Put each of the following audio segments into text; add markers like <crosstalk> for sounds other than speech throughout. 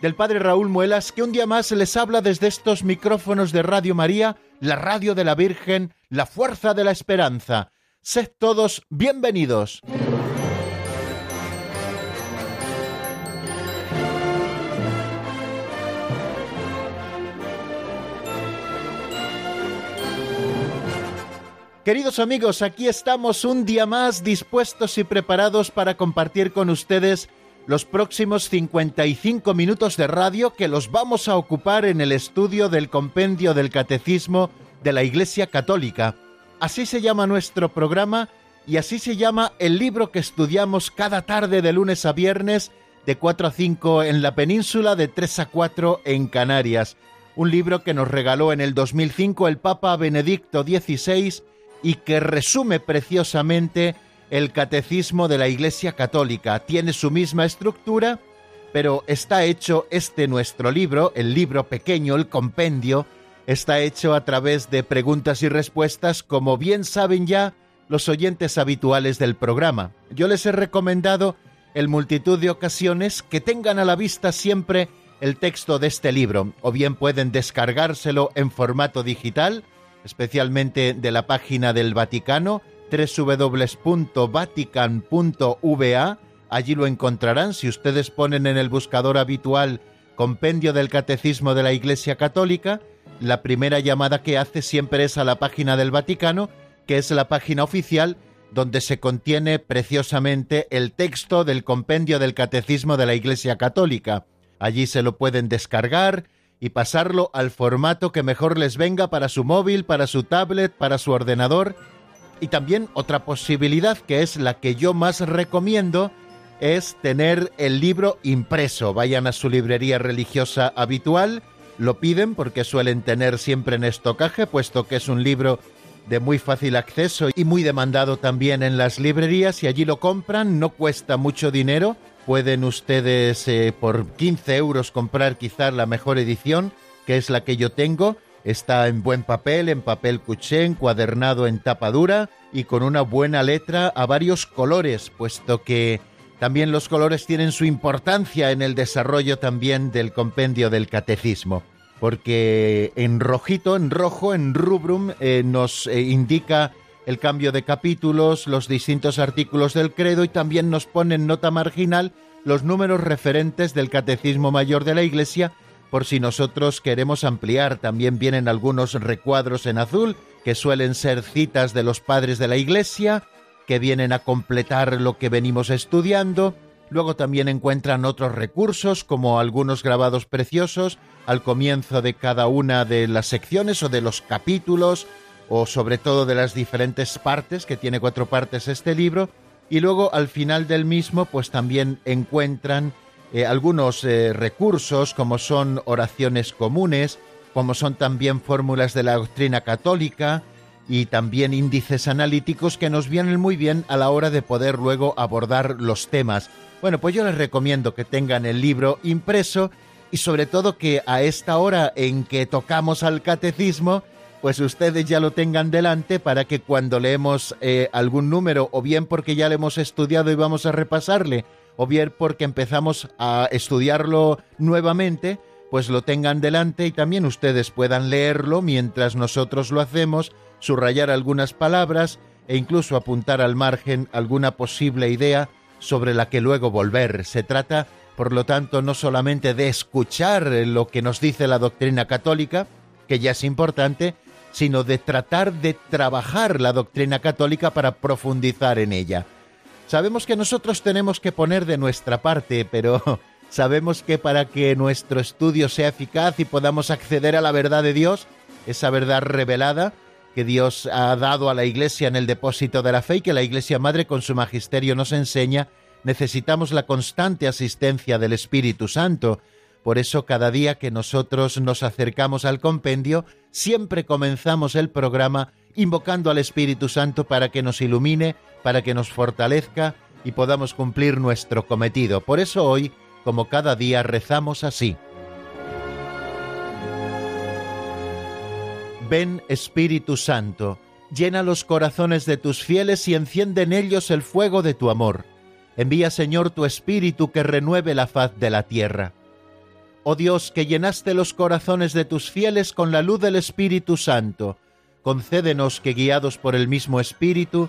del Padre Raúl Muelas, que un día más les habla desde estos micrófonos de Radio María, la radio de la Virgen, la fuerza de la esperanza. Sed todos bienvenidos. Queridos amigos, aquí estamos un día más dispuestos y preparados para compartir con ustedes los próximos 55 minutos de radio que los vamos a ocupar en el estudio del compendio del Catecismo de la Iglesia Católica. Así se llama nuestro programa y así se llama el libro que estudiamos cada tarde de lunes a viernes de 4 a 5 en la península, de 3 a 4 en Canarias. Un libro que nos regaló en el 2005 el Papa Benedicto XVI y que resume preciosamente el catecismo de la Iglesia Católica. Tiene su misma estructura, pero está hecho este nuestro libro, el libro pequeño, el compendio, está hecho a través de preguntas y respuestas, como bien saben ya los oyentes habituales del programa. Yo les he recomendado en multitud de ocasiones que tengan a la vista siempre el texto de este libro, o bien pueden descargárselo en formato digital, especialmente de la página del Vaticano, www.vatican.va. Allí lo encontrarán si ustedes ponen en el buscador habitual Compendio del Catecismo de la Iglesia Católica. La primera llamada que hace siempre es a la página del Vaticano, que es la página oficial donde se contiene preciosamente el texto del Compendio del Catecismo de la Iglesia Católica. Allí se lo pueden descargar y pasarlo al formato que mejor les venga para su móvil, para su tablet, para su ordenador y también otra posibilidad, que es la que yo más recomiendo, es tener el libro impreso. Vayan a su librería religiosa habitual, lo piden porque suelen tener siempre en estocaje, puesto que es un libro de muy fácil acceso y muy demandado también en las librerías y allí lo compran, no cuesta mucho dinero, pueden ustedes eh, por 15 euros comprar quizás la mejor edición, que es la que yo tengo, Está en buen papel, en papel cuché, encuadernado en tapa dura y con una buena letra a varios colores, puesto que también los colores tienen su importancia en el desarrollo también del compendio del catecismo, porque en rojito, en rojo, en rubrum, eh, nos eh, indica el cambio de capítulos, los distintos artículos del credo y también nos pone en nota marginal los números referentes del Catecismo Mayor de la Iglesia por si nosotros queremos ampliar. También vienen algunos recuadros en azul, que suelen ser citas de los padres de la Iglesia, que vienen a completar lo que venimos estudiando. Luego también encuentran otros recursos, como algunos grabados preciosos, al comienzo de cada una de las secciones o de los capítulos, o sobre todo de las diferentes partes, que tiene cuatro partes este libro, y luego al final del mismo, pues también encuentran eh, algunos eh, recursos como son oraciones comunes, como son también fórmulas de la doctrina católica y también índices analíticos que nos vienen muy bien a la hora de poder luego abordar los temas. Bueno, pues yo les recomiendo que tengan el libro impreso y sobre todo que a esta hora en que tocamos al catecismo, pues ustedes ya lo tengan delante para que cuando leemos eh, algún número o bien porque ya lo hemos estudiado y vamos a repasarle, o bien porque empezamos a estudiarlo nuevamente, pues lo tengan delante y también ustedes puedan leerlo mientras nosotros lo hacemos, subrayar algunas palabras e incluso apuntar al margen alguna posible idea sobre la que luego volver. Se trata, por lo tanto, no solamente de escuchar lo que nos dice la doctrina católica, que ya es importante, sino de tratar de trabajar la doctrina católica para profundizar en ella. Sabemos que nosotros tenemos que poner de nuestra parte, pero <laughs> sabemos que para que nuestro estudio sea eficaz y podamos acceder a la verdad de Dios, esa verdad revelada que Dios ha dado a la Iglesia en el depósito de la fe y que la Iglesia Madre con su magisterio nos enseña, necesitamos la constante asistencia del Espíritu Santo. Por eso cada día que nosotros nos acercamos al compendio, siempre comenzamos el programa invocando al Espíritu Santo para que nos ilumine, para que nos fortalezca y podamos cumplir nuestro cometido. Por eso hoy, como cada día, rezamos así. Ven Espíritu Santo, llena los corazones de tus fieles y enciende en ellos el fuego de tu amor. Envía Señor tu Espíritu que renueve la faz de la tierra. Oh Dios, que llenaste los corazones de tus fieles con la luz del Espíritu Santo, concédenos que guiados por el mismo Espíritu,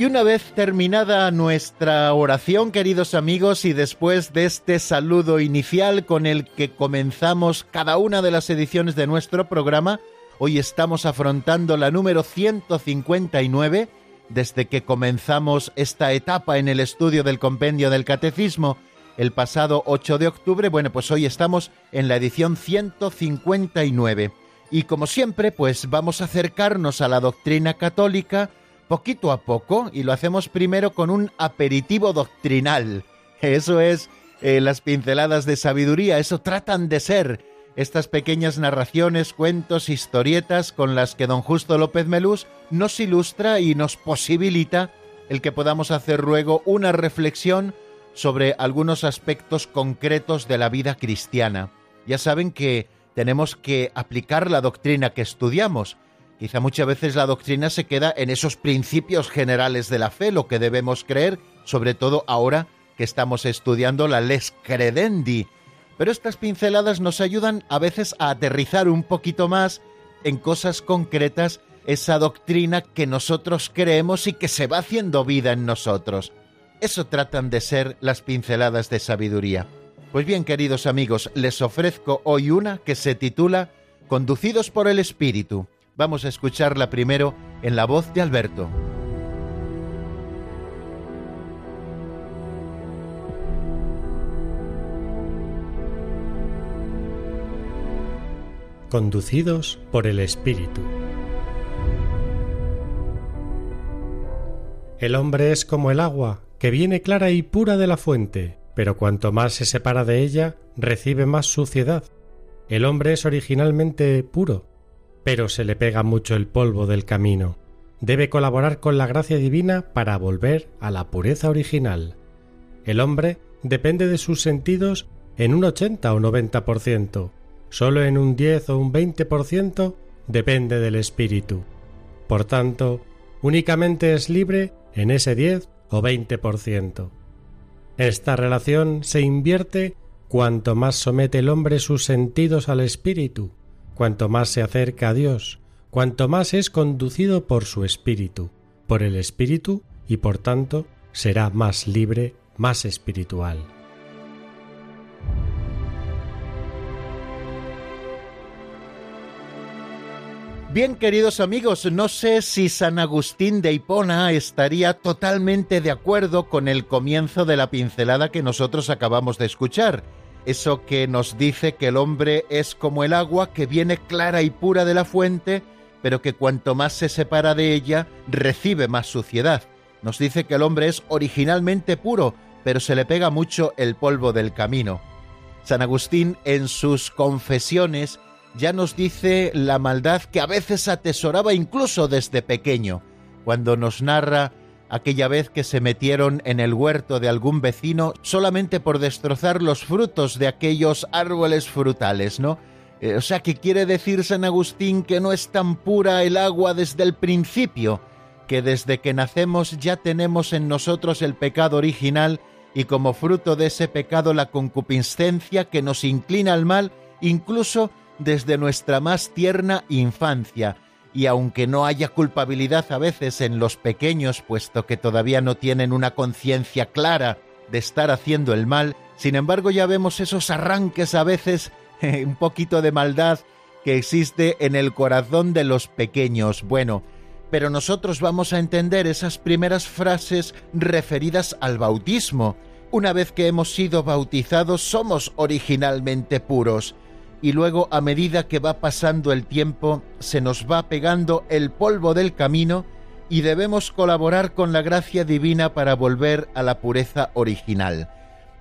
Y una vez terminada nuestra oración, queridos amigos, y después de este saludo inicial con el que comenzamos cada una de las ediciones de nuestro programa, hoy estamos afrontando la número 159, desde que comenzamos esta etapa en el estudio del compendio del catecismo el pasado 8 de octubre, bueno, pues hoy estamos en la edición 159. Y como siempre, pues vamos a acercarnos a la doctrina católica, poquito a poco y lo hacemos primero con un aperitivo doctrinal. <laughs> Eso es eh, las pinceladas de sabiduría, eso tratan de ser estas pequeñas narraciones, cuentos, historietas con las que don Justo López Melús nos ilustra y nos posibilita el que podamos hacer luego una reflexión sobre algunos aspectos concretos de la vida cristiana. Ya saben que tenemos que aplicar la doctrina que estudiamos, Quizá muchas veces la doctrina se queda en esos principios generales de la fe, lo que debemos creer, sobre todo ahora que estamos estudiando la les credendi. Pero estas pinceladas nos ayudan a veces a aterrizar un poquito más en cosas concretas esa doctrina que nosotros creemos y que se va haciendo vida en nosotros. Eso tratan de ser las pinceladas de sabiduría. Pues bien, queridos amigos, les ofrezco hoy una que se titula Conducidos por el Espíritu Vamos a escucharla primero en la voz de Alberto. Conducidos por el Espíritu. El hombre es como el agua, que viene clara y pura de la fuente, pero cuanto más se separa de ella, recibe más suciedad. El hombre es originalmente puro, pero se le pega mucho el polvo del camino. Debe colaborar con la gracia divina para volver a la pureza original. El hombre depende de sus sentidos en un 80 o 90%. Solo en un 10 o un 20% depende del espíritu. Por tanto, únicamente es libre en ese 10 o 20%. Esta relación se invierte cuanto más somete el hombre sus sentidos al espíritu, cuanto más se acerca a Dios, cuanto más es conducido por su Espíritu, por el Espíritu, y por tanto será más libre, más espiritual. Bien, queridos amigos, no sé si San Agustín de Hipona estaría totalmente de acuerdo con el comienzo de la pincelada que nosotros acabamos de escuchar, eso que nos dice que el hombre es como el agua que viene clara y pura de la fuente, pero que cuanto más se separa de ella, recibe más suciedad. Nos dice que el hombre es originalmente puro, pero se le pega mucho el polvo del camino. San Agustín en sus confesiones ya nos dice la maldad que a veces atesoraba incluso desde pequeño, cuando nos narra aquella vez que se metieron en el huerto de algún vecino solamente por destrozar los frutos de aquellos árboles frutales, ¿no? Eh, o sea, que quiere decir San Agustín que no es tan pura el agua desde el principio, que desde que nacemos ya tenemos en nosotros el pecado original y como fruto de ese pecado la concupiscencia que nos inclina al mal incluso desde nuestra más tierna infancia y aunque no haya culpabilidad a veces en los pequeños, puesto que todavía no tienen una conciencia clara de estar haciendo el mal, sin embargo ya vemos esos arranques a veces <laughs> un poquito de maldad que existe en el corazón de los pequeños. Bueno, pero nosotros vamos a entender esas primeras frases referidas al bautismo. Una vez que hemos sido bautizados somos originalmente puros y luego a medida que va pasando el tiempo se nos va pegando el polvo del camino y debemos colaborar con la gracia divina para volver a la pureza original.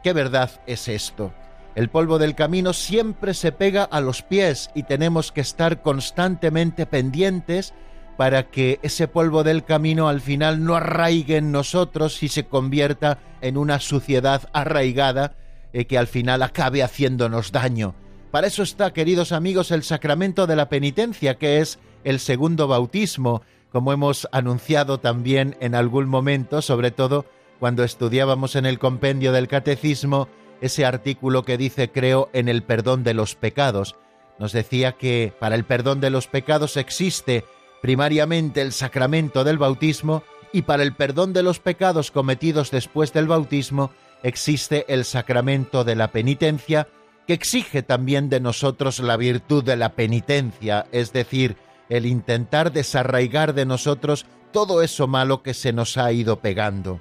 ¿Qué verdad es esto? El polvo del camino siempre se pega a los pies y tenemos que estar constantemente pendientes para que ese polvo del camino al final no arraigue en nosotros y se convierta en una suciedad arraigada eh, que al final acabe haciéndonos daño. Para eso está, queridos amigos, el sacramento de la penitencia, que es el segundo bautismo, como hemos anunciado también en algún momento, sobre todo cuando estudiábamos en el compendio del catecismo ese artículo que dice creo en el perdón de los pecados. Nos decía que para el perdón de los pecados existe primariamente el sacramento del bautismo y para el perdón de los pecados cometidos después del bautismo existe el sacramento de la penitencia que exige también de nosotros la virtud de la penitencia, es decir, el intentar desarraigar de nosotros todo eso malo que se nos ha ido pegando.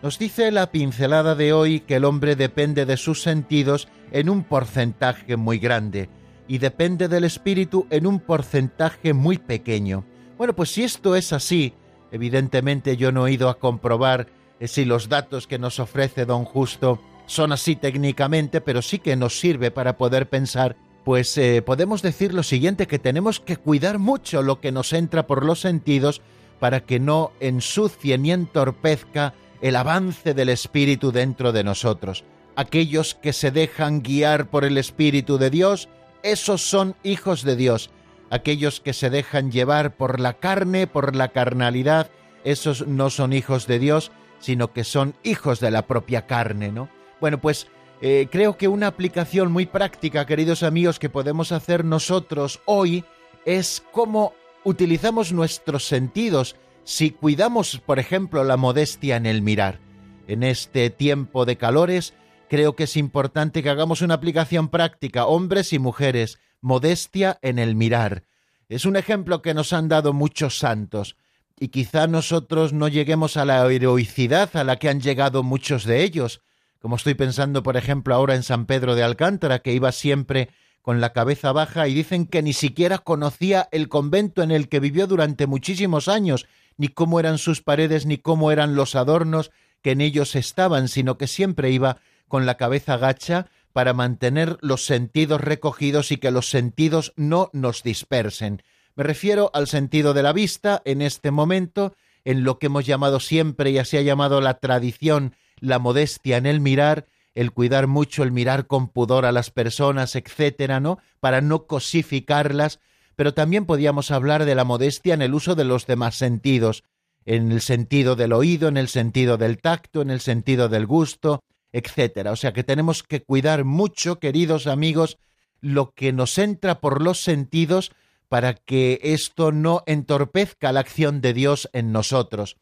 Nos dice la pincelada de hoy que el hombre depende de sus sentidos en un porcentaje muy grande y depende del espíritu en un porcentaje muy pequeño. Bueno, pues si esto es así, evidentemente yo no he ido a comprobar eh, si los datos que nos ofrece don Justo son así técnicamente, pero sí que nos sirve para poder pensar pues eh, podemos decir lo siguiente, que tenemos que cuidar mucho lo que nos entra por los sentidos para que no ensucie ni entorpezca el avance del Espíritu dentro de nosotros. Aquellos que se dejan guiar por el Espíritu de Dios, esos son hijos de Dios. Aquellos que se dejan llevar por la carne, por la carnalidad, esos no son hijos de Dios, sino que son hijos de la propia carne, ¿no? Bueno, pues eh, creo que una aplicación muy práctica, queridos amigos, que podemos hacer nosotros hoy es cómo utilizamos nuestros sentidos si cuidamos, por ejemplo, la modestia en el mirar. En este tiempo de calores, creo que es importante que hagamos una aplicación práctica, hombres y mujeres, modestia en el mirar. Es un ejemplo que nos han dado muchos santos, y quizá nosotros no lleguemos a la heroicidad a la que han llegado muchos de ellos, como estoy pensando, por ejemplo, ahora en San Pedro de Alcántara, que iba siempre con la cabeza baja y dicen que ni siquiera conocía el convento en el que vivió durante muchísimos años, ni cómo eran sus paredes, ni cómo eran los adornos que en ellos estaban, sino que siempre iba con la cabeza gacha para mantener los sentidos recogidos y que los sentidos no nos dispersen. Me refiero al sentido de la vista en este momento, en lo que hemos llamado siempre y así ha llamado la tradición la modestia en el mirar, el cuidar mucho, el mirar con pudor a las personas, etcétera, ¿no? Para no cosificarlas, pero también podíamos hablar de la modestia en el uso de los demás sentidos, en el sentido del oído, en el sentido del tacto, en el sentido del gusto, etcétera. O sea que tenemos que cuidar mucho, queridos amigos, lo que nos entra por los sentidos para que esto no entorpezca la acción de Dios en nosotros.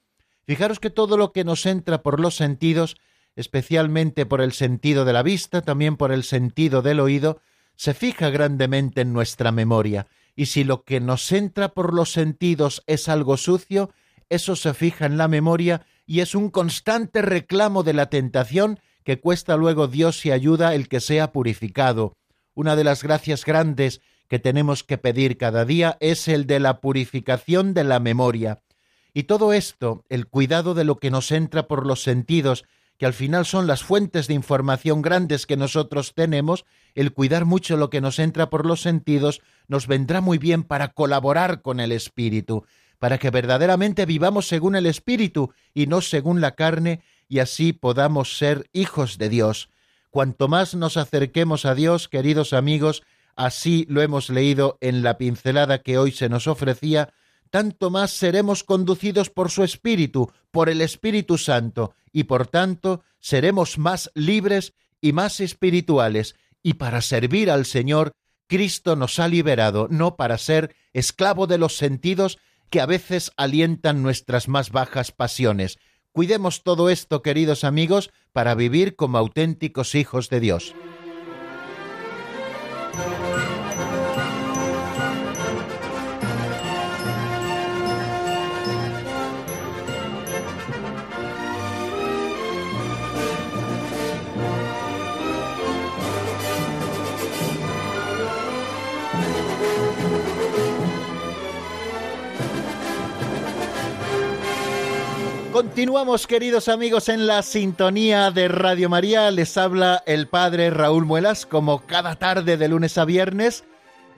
Fijaros que todo lo que nos entra por los sentidos, especialmente por el sentido de la vista, también por el sentido del oído, se fija grandemente en nuestra memoria, y si lo que nos entra por los sentidos es algo sucio, eso se fija en la memoria y es un constante reclamo de la tentación que cuesta luego Dios y ayuda el que sea purificado. Una de las gracias grandes que tenemos que pedir cada día es el de la purificación de la memoria. Y todo esto, el cuidado de lo que nos entra por los sentidos, que al final son las fuentes de información grandes que nosotros tenemos, el cuidar mucho lo que nos entra por los sentidos, nos vendrá muy bien para colaborar con el Espíritu, para que verdaderamente vivamos según el Espíritu y no según la carne, y así podamos ser hijos de Dios. Cuanto más nos acerquemos a Dios, queridos amigos, así lo hemos leído en la pincelada que hoy se nos ofrecía, tanto más seremos conducidos por su Espíritu, por el Espíritu Santo, y por tanto seremos más libres y más espirituales, y para servir al Señor, Cristo nos ha liberado, no para ser esclavo de los sentidos que a veces alientan nuestras más bajas pasiones. Cuidemos todo esto, queridos amigos, para vivir como auténticos hijos de Dios. Continuamos, queridos amigos, en la sintonía de Radio María. Les habla el padre Raúl Muelas, como cada tarde de lunes a viernes,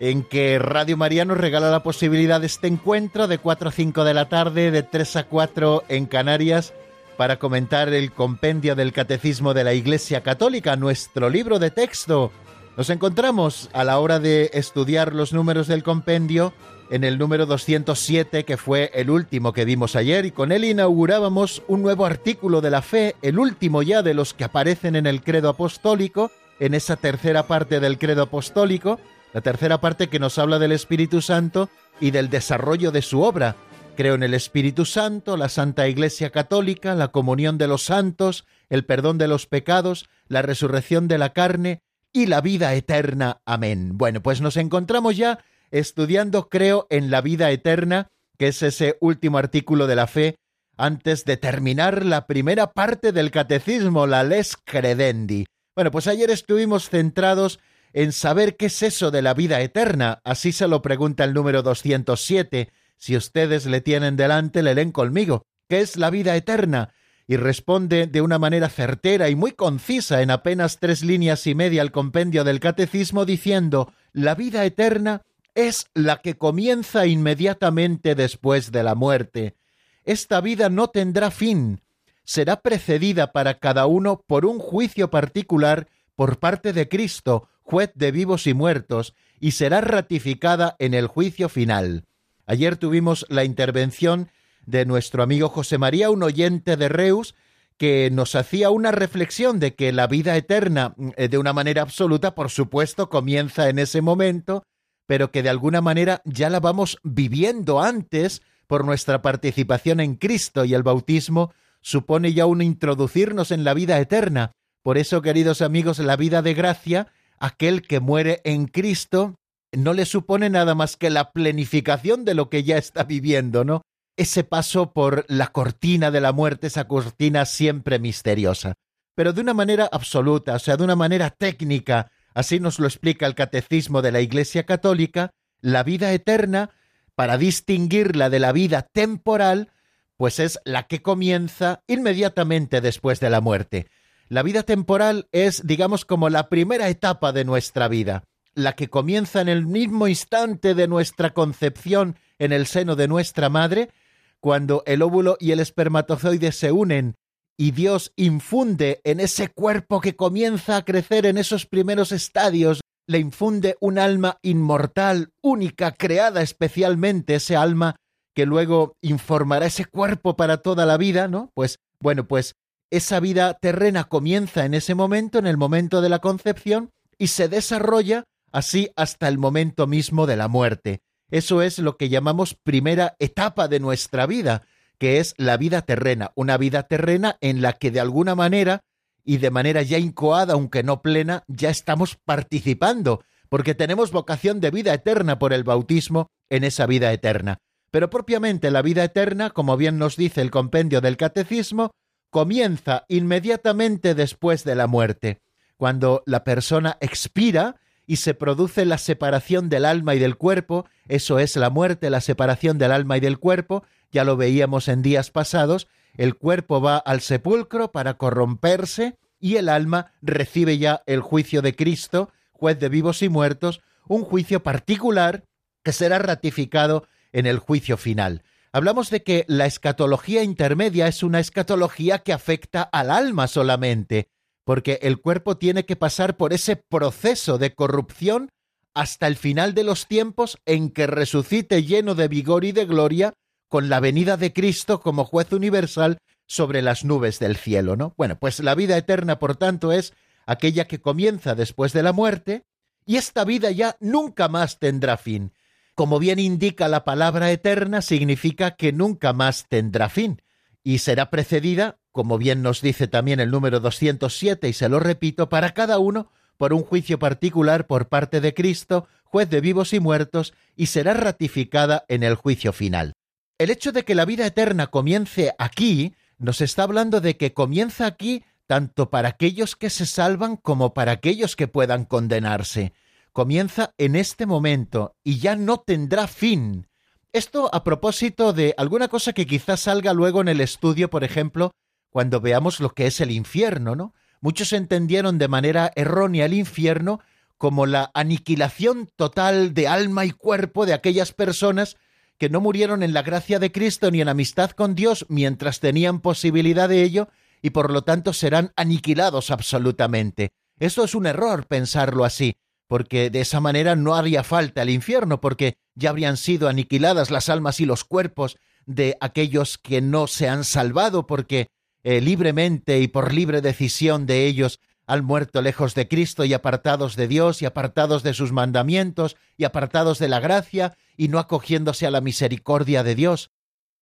en que Radio María nos regala la posibilidad de este encuentro de 4 a 5 de la tarde, de 3 a 4 en Canarias, para comentar el compendio del Catecismo de la Iglesia Católica, nuestro libro de texto. Nos encontramos a la hora de estudiar los números del compendio en el número 207, que fue el último que vimos ayer, y con él inaugurábamos un nuevo artículo de la fe, el último ya de los que aparecen en el credo apostólico, en esa tercera parte del credo apostólico, la tercera parte que nos habla del Espíritu Santo y del desarrollo de su obra. Creo en el Espíritu Santo, la Santa Iglesia Católica, la comunión de los santos, el perdón de los pecados, la resurrección de la carne y la vida eterna. Amén. Bueno, pues nos encontramos ya estudiando, creo, en la vida eterna, que es ese último artículo de la fe, antes de terminar la primera parte del catecismo, la les credendi. Bueno, pues ayer estuvimos centrados en saber qué es eso de la vida eterna. Así se lo pregunta el número 207. Si ustedes le tienen delante, le leen conmigo. ¿Qué es la vida eterna? Y responde de una manera certera y muy concisa en apenas tres líneas y media al compendio del catecismo diciendo, la vida eterna es la que comienza inmediatamente después de la muerte. Esta vida no tendrá fin, será precedida para cada uno por un juicio particular por parte de Cristo, juez de vivos y muertos, y será ratificada en el juicio final. Ayer tuvimos la intervención de nuestro amigo José María, un oyente de Reus, que nos hacía una reflexión de que la vida eterna, eh, de una manera absoluta, por supuesto, comienza en ese momento, pero que de alguna manera ya la vamos viviendo antes por nuestra participación en Cristo y el bautismo supone ya un introducirnos en la vida eterna. Por eso, queridos amigos, la vida de gracia, aquel que muere en Cristo, no le supone nada más que la plenificación de lo que ya está viviendo, ¿no? Ese paso por la cortina de la muerte, esa cortina siempre misteriosa. Pero de una manera absoluta, o sea, de una manera técnica, Así nos lo explica el Catecismo de la Iglesia Católica, la vida eterna, para distinguirla de la vida temporal, pues es la que comienza inmediatamente después de la muerte. La vida temporal es, digamos, como la primera etapa de nuestra vida, la que comienza en el mismo instante de nuestra concepción en el seno de nuestra madre, cuando el óvulo y el espermatozoide se unen y Dios infunde en ese cuerpo que comienza a crecer en esos primeros estadios, le infunde un alma inmortal, única, creada especialmente, ese alma que luego informará ese cuerpo para toda la vida, ¿no? Pues bueno, pues esa vida terrena comienza en ese momento, en el momento de la concepción, y se desarrolla así hasta el momento mismo de la muerte. Eso es lo que llamamos primera etapa de nuestra vida, que es la vida terrena, una vida terrena en la que de alguna manera y de manera ya incoada, aunque no plena, ya estamos participando, porque tenemos vocación de vida eterna por el bautismo en esa vida eterna. Pero propiamente la vida eterna, como bien nos dice el compendio del Catecismo, comienza inmediatamente después de la muerte, cuando la persona expira y se produce la separación del alma y del cuerpo, eso es la muerte, la separación del alma y del cuerpo, ya lo veíamos en días pasados, el cuerpo va al sepulcro para corromperse y el alma recibe ya el juicio de Cristo, juez de vivos y muertos, un juicio particular que será ratificado en el juicio final. Hablamos de que la escatología intermedia es una escatología que afecta al alma solamente, porque el cuerpo tiene que pasar por ese proceso de corrupción hasta el final de los tiempos en que resucite lleno de vigor y de gloria con la venida de Cristo como juez universal sobre las nubes del cielo, ¿no? Bueno, pues la vida eterna, por tanto, es aquella que comienza después de la muerte, y esta vida ya nunca más tendrá fin. Como bien indica la palabra eterna, significa que nunca más tendrá fin, y será precedida, como bien nos dice también el número 207, y se lo repito, para cada uno por un juicio particular por parte de Cristo, juez de vivos y muertos, y será ratificada en el juicio final. El hecho de que la vida eterna comience aquí nos está hablando de que comienza aquí tanto para aquellos que se salvan como para aquellos que puedan condenarse. Comienza en este momento y ya no tendrá fin. Esto a propósito de alguna cosa que quizás salga luego en el estudio, por ejemplo, cuando veamos lo que es el infierno, ¿no? Muchos entendieron de manera errónea el infierno como la aniquilación total de alma y cuerpo de aquellas personas que no murieron en la gracia de Cristo ni en amistad con Dios mientras tenían posibilidad de ello y por lo tanto serán aniquilados absolutamente. Esto es un error pensarlo así, porque de esa manera no haría falta el infierno, porque ya habrían sido aniquiladas las almas y los cuerpos de aquellos que no se han salvado, porque eh, libremente y por libre decisión de ellos han muerto lejos de Cristo y apartados de Dios y apartados de sus mandamientos y apartados de la gracia y no acogiéndose a la misericordia de Dios.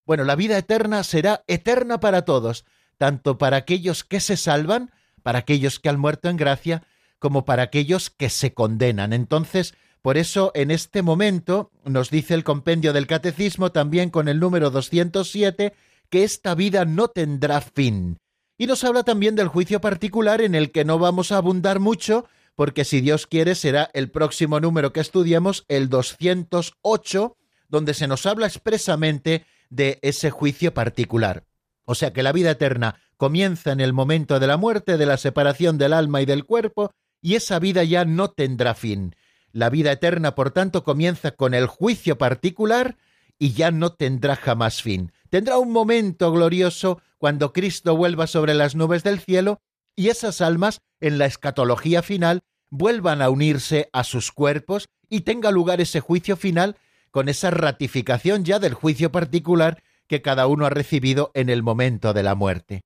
Bueno, la vida eterna será eterna para todos, tanto para aquellos que se salvan, para aquellos que han muerto en gracia, como para aquellos que se condenan. Entonces, por eso en este momento nos dice el compendio del Catecismo también con el número 207 que esta vida no tendrá fin. Y nos habla también del juicio particular en el que no vamos a abundar mucho, porque si Dios quiere será el próximo número que estudiemos, el 208, donde se nos habla expresamente de ese juicio particular. O sea que la vida eterna comienza en el momento de la muerte, de la separación del alma y del cuerpo, y esa vida ya no tendrá fin. La vida eterna, por tanto, comienza con el juicio particular y ya no tendrá jamás fin. Tendrá un momento glorioso cuando Cristo vuelva sobre las nubes del cielo y esas almas, en la escatología final, vuelvan a unirse a sus cuerpos y tenga lugar ese juicio final con esa ratificación ya del juicio particular que cada uno ha recibido en el momento de la muerte.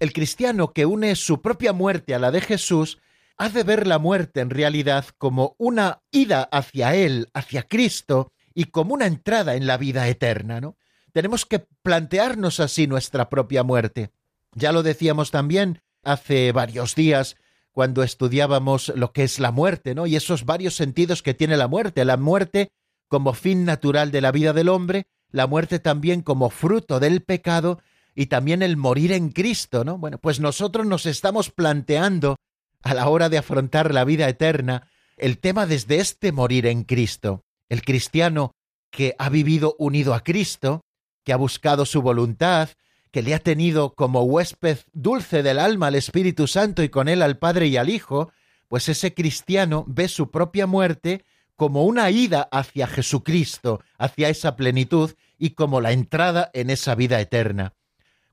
El cristiano que une su propia muerte a la de Jesús ha de ver la muerte en realidad como una ida hacia Él, hacia Cristo, y como una entrada en la vida eterna, ¿no? Tenemos que plantearnos así nuestra propia muerte. Ya lo decíamos también hace varios días cuando estudiábamos lo que es la muerte, ¿no? Y esos varios sentidos que tiene la muerte. La muerte como fin natural de la vida del hombre, la muerte también como fruto del pecado y también el morir en Cristo, ¿no? Bueno, pues nosotros nos estamos planteando a la hora de afrontar la vida eterna, el tema desde este morir en Cristo. El cristiano que ha vivido unido a Cristo, que ha buscado su voluntad, que le ha tenido como huésped dulce del alma al Espíritu Santo y con él al Padre y al Hijo, pues ese cristiano ve su propia muerte como una ida hacia Jesucristo, hacia esa plenitud y como la entrada en esa vida eterna.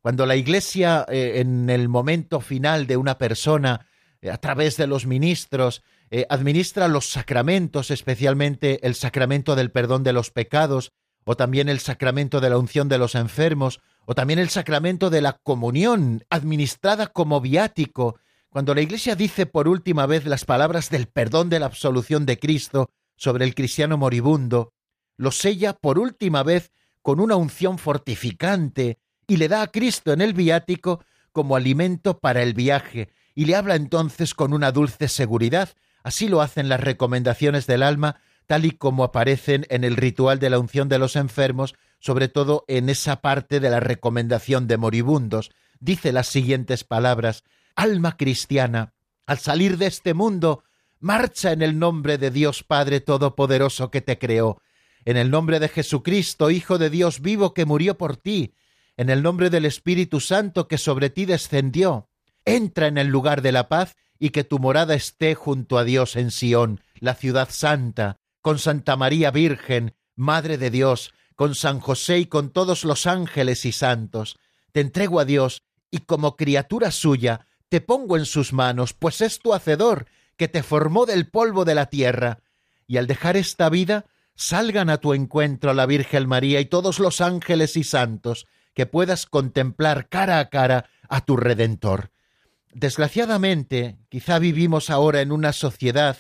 Cuando la Iglesia, eh, en el momento final de una persona, eh, a través de los ministros, eh, administra los sacramentos, especialmente el sacramento del perdón de los pecados, o también el sacramento de la unción de los enfermos, o también el sacramento de la comunión, administrada como viático. Cuando la Iglesia dice por última vez las palabras del perdón de la absolución de Cristo sobre el cristiano moribundo, lo sella por última vez con una unción fortificante y le da a Cristo en el viático como alimento para el viaje, y le habla entonces con una dulce seguridad. Así lo hacen las recomendaciones del alma, tal y como aparecen en el ritual de la unción de los enfermos, sobre todo en esa parte de la recomendación de moribundos. Dice las siguientes palabras Alma cristiana, al salir de este mundo, marcha en el nombre de Dios Padre Todopoderoso que te creó, en el nombre de Jesucristo, Hijo de Dios vivo que murió por ti, en el nombre del Espíritu Santo que sobre ti descendió, entra en el lugar de la paz y que tu morada esté junto a Dios en Sión, la ciudad santa, con Santa María Virgen, Madre de Dios, con San José y con todos los ángeles y santos. Te entrego a Dios y como criatura suya te pongo en sus manos, pues es tu hacedor, que te formó del polvo de la tierra. Y al dejar esta vida, salgan a tu encuentro la Virgen María y todos los ángeles y santos, que puedas contemplar cara a cara a tu Redentor. Desgraciadamente, quizá vivimos ahora en una sociedad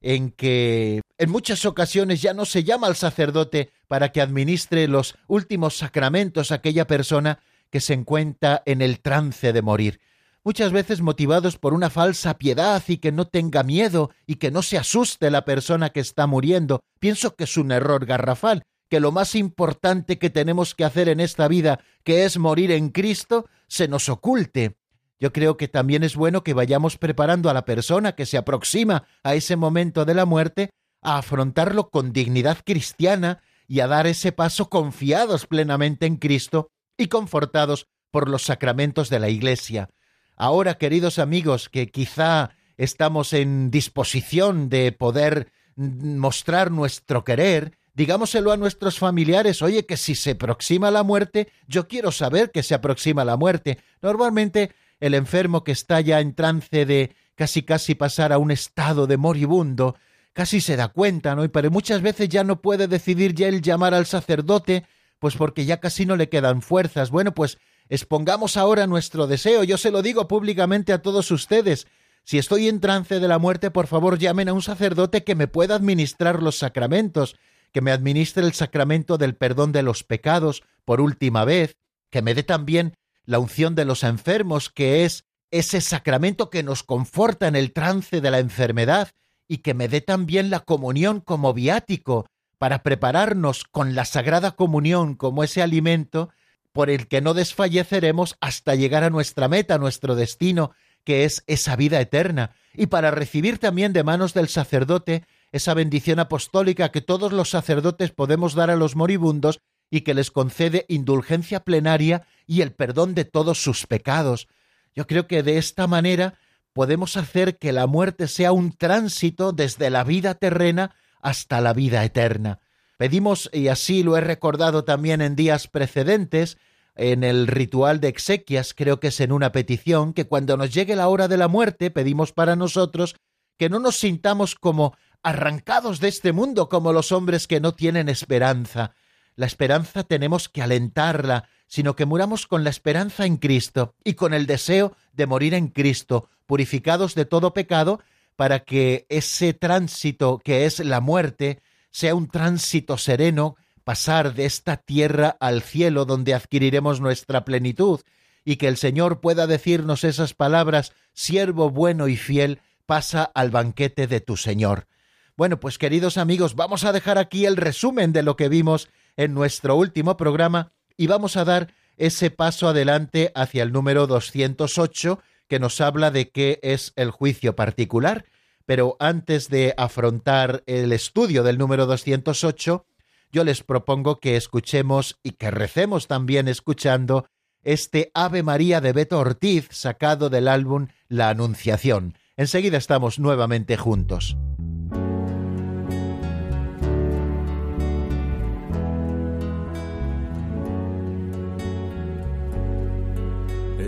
en que en muchas ocasiones ya no se llama al sacerdote para que administre los últimos sacramentos a aquella persona que se encuentra en el trance de morir. Muchas veces motivados por una falsa piedad y que no tenga miedo y que no se asuste la persona que está muriendo. Pienso que es un error garrafal, que lo más importante que tenemos que hacer en esta vida, que es morir en Cristo, se nos oculte yo creo que también es bueno que vayamos preparando a la persona que se aproxima a ese momento de la muerte a afrontarlo con dignidad cristiana y a dar ese paso confiados plenamente en Cristo y confortados por los sacramentos de la Iglesia. Ahora, queridos amigos, que quizá estamos en disposición de poder mostrar nuestro querer, digámoselo a nuestros familiares, oye, que si se aproxima la muerte, yo quiero saber que se aproxima la muerte. Normalmente el enfermo que está ya en trance de casi casi pasar a un estado de moribundo, casi se da cuenta, ¿no? Y pero muchas veces ya no puede decidir ya el llamar al sacerdote, pues porque ya casi no le quedan fuerzas. Bueno, pues expongamos ahora nuestro deseo. Yo se lo digo públicamente a todos ustedes. Si estoy en trance de la muerte, por favor llamen a un sacerdote que me pueda administrar los sacramentos, que me administre el sacramento del perdón de los pecados por última vez, que me dé también la unción de los enfermos, que es ese sacramento que nos conforta en el trance de la enfermedad, y que me dé también la comunión como viático, para prepararnos con la Sagrada Comunión como ese alimento por el que no desfalleceremos hasta llegar a nuestra meta, nuestro destino, que es esa vida eterna, y para recibir también de manos del sacerdote esa bendición apostólica que todos los sacerdotes podemos dar a los moribundos y que les concede indulgencia plenaria y el perdón de todos sus pecados. Yo creo que de esta manera podemos hacer que la muerte sea un tránsito desde la vida terrena hasta la vida eterna. Pedimos, y así lo he recordado también en días precedentes, en el ritual de exequias, creo que es en una petición, que cuando nos llegue la hora de la muerte pedimos para nosotros que no nos sintamos como arrancados de este mundo como los hombres que no tienen esperanza. La esperanza tenemos que alentarla, sino que muramos con la esperanza en Cristo y con el deseo de morir en Cristo, purificados de todo pecado, para que ese tránsito que es la muerte sea un tránsito sereno, pasar de esta tierra al cielo donde adquiriremos nuestra plenitud, y que el Señor pueda decirnos esas palabras, siervo bueno y fiel, pasa al banquete de tu Señor. Bueno, pues queridos amigos, vamos a dejar aquí el resumen de lo que vimos en nuestro último programa y vamos a dar ese paso adelante hacia el número 208 que nos habla de qué es el juicio particular. Pero antes de afrontar el estudio del número 208, yo les propongo que escuchemos y que recemos también escuchando este Ave María de Beto Ortiz sacado del álbum La Anunciación. Enseguida estamos nuevamente juntos.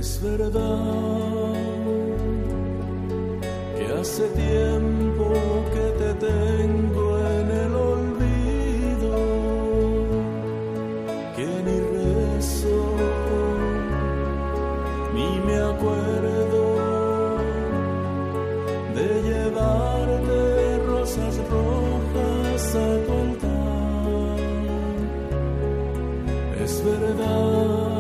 Es verdad que hace tiempo que te tengo en el olvido, que ni rezo ni me acuerdo de llevarte rosas rojas a tu altar. Es verdad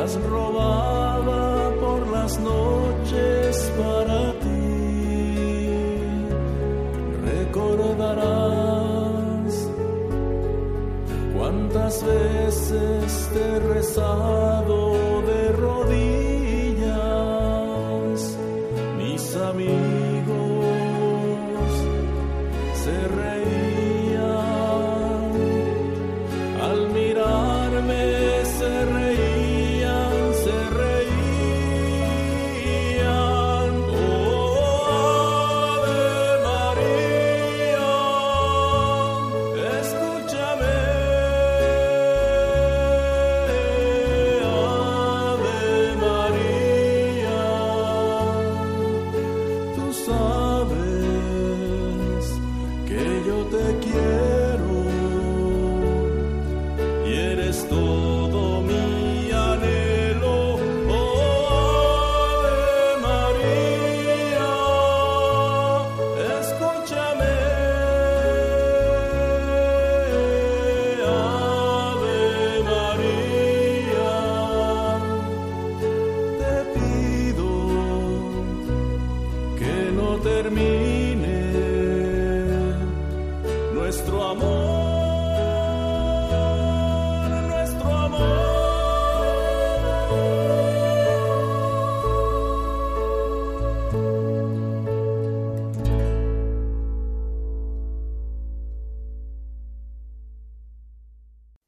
las robaba por las noches para ti. Recordarás cuántas veces te he rezado.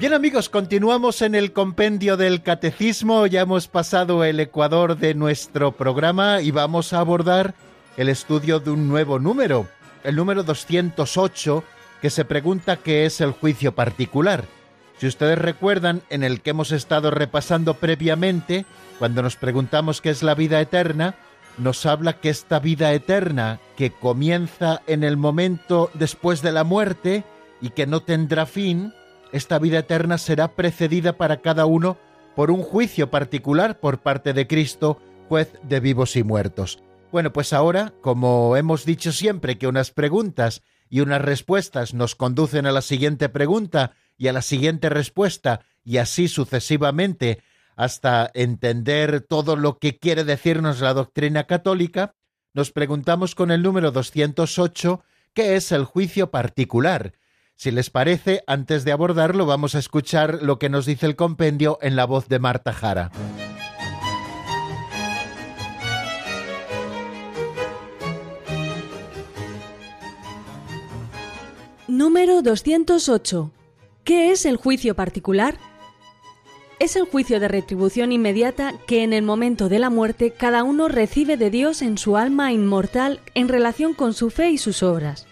Bien amigos, continuamos en el compendio del catecismo, ya hemos pasado el ecuador de nuestro programa y vamos a abordar el estudio de un nuevo número, el número 208, que se pregunta qué es el juicio particular. Si ustedes recuerdan, en el que hemos estado repasando previamente, cuando nos preguntamos qué es la vida eterna, nos habla que esta vida eterna, que comienza en el momento después de la muerte y que no tendrá fin, esta vida eterna será precedida para cada uno por un juicio particular por parte de Cristo, juez de vivos y muertos. Bueno, pues ahora, como hemos dicho siempre que unas preguntas y unas respuestas nos conducen a la siguiente pregunta y a la siguiente respuesta y así sucesivamente hasta entender todo lo que quiere decirnos la doctrina católica, nos preguntamos con el número 208 qué es el juicio particular. Si les parece, antes de abordarlo vamos a escuchar lo que nos dice el compendio en la voz de Marta Jara. Número 208. ¿Qué es el juicio particular? Es el juicio de retribución inmediata que en el momento de la muerte cada uno recibe de Dios en su alma inmortal en relación con su fe y sus obras.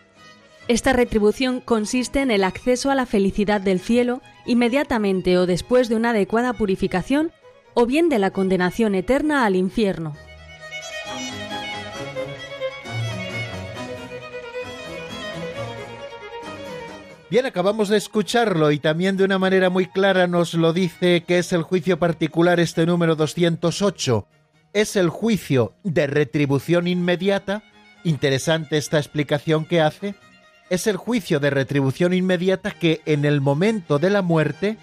Esta retribución consiste en el acceso a la felicidad del cielo inmediatamente o después de una adecuada purificación o bien de la condenación eterna al infierno. Bien, acabamos de escucharlo y también de una manera muy clara nos lo dice que es el juicio particular este número 208. Es el juicio de retribución inmediata. Interesante esta explicación que hace. Es el juicio de retribución inmediata que en el momento de la muerte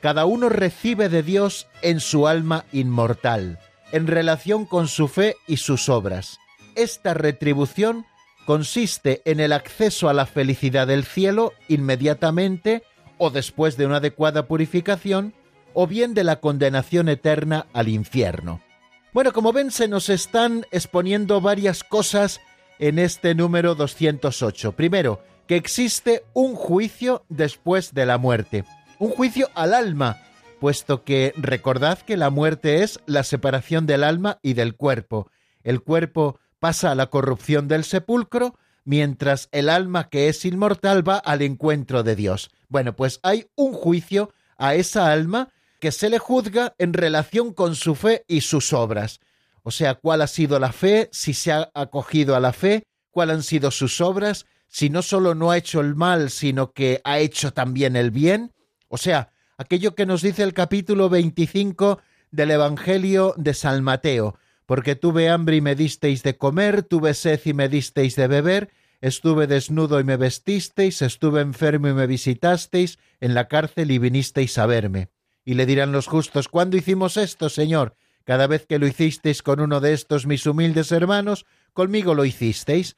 cada uno recibe de Dios en su alma inmortal, en relación con su fe y sus obras. Esta retribución consiste en el acceso a la felicidad del cielo inmediatamente o después de una adecuada purificación, o bien de la condenación eterna al infierno. Bueno, como ven, se nos están exponiendo varias cosas en este número 208. Primero, que existe un juicio después de la muerte, un juicio al alma, puesto que recordad que la muerte es la separación del alma y del cuerpo. El cuerpo pasa a la corrupción del sepulcro, mientras el alma que es inmortal va al encuentro de Dios. Bueno, pues hay un juicio a esa alma que se le juzga en relación con su fe y sus obras. O sea, cuál ha sido la fe, si se ha acogido a la fe, cuáles han sido sus obras, si no solo no ha hecho el mal, sino que ha hecho también el bien. O sea, aquello que nos dice el capítulo 25 del Evangelio de San Mateo, porque tuve hambre y me disteis de comer, tuve sed y me disteis de beber, estuve desnudo y me vestisteis, estuve enfermo y me visitasteis, en la cárcel y vinisteis a verme. Y le dirán los justos, ¿cuándo hicimos esto, Señor? Cada vez que lo hicisteis con uno de estos mis humildes hermanos, conmigo lo hicisteis.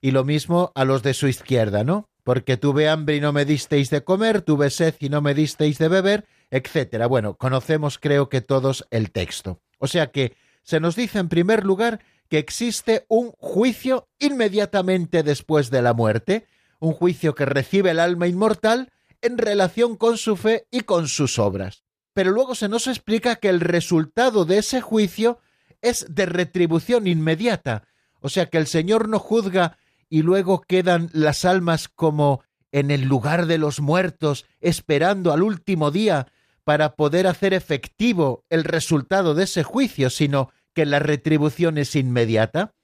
Y lo mismo a los de su izquierda, ¿no? Porque tuve hambre y no me disteis de comer, tuve sed y no me disteis de beber, etcétera. Bueno, conocemos creo que todos el texto. O sea que se nos dice en primer lugar que existe un juicio inmediatamente después de la muerte, un juicio que recibe el alma inmortal en relación con su fe y con sus obras. Pero luego se nos explica que el resultado de ese juicio es de retribución inmediata, o sea que el Señor no juzga y luego quedan las almas como en el lugar de los muertos, esperando al último día para poder hacer efectivo el resultado de ese juicio, sino que la retribución es inmediata.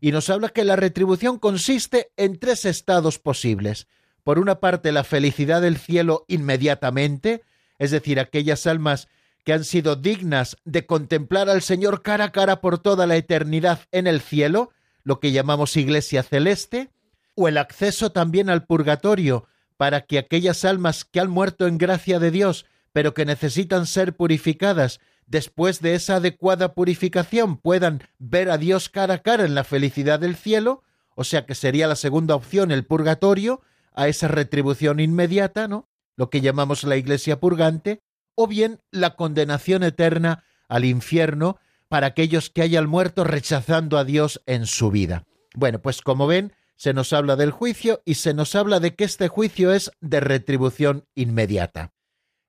Y nos habla que la retribución consiste en tres estados posibles. Por una parte, la felicidad del cielo inmediatamente, es decir, aquellas almas que han sido dignas de contemplar al Señor cara a cara por toda la eternidad en el cielo, lo que llamamos iglesia celeste, o el acceso también al purgatorio, para que aquellas almas que han muerto en gracia de Dios, pero que necesitan ser purificadas, después de esa adecuada purificación puedan ver a Dios cara a cara en la felicidad del cielo, o sea que sería la segunda opción el purgatorio, a esa retribución inmediata, ¿no? Lo que llamamos la iglesia purgante, o bien la condenación eterna al infierno para aquellos que hayan muerto rechazando a Dios en su vida. Bueno, pues como ven, se nos habla del juicio y se nos habla de que este juicio es de retribución inmediata.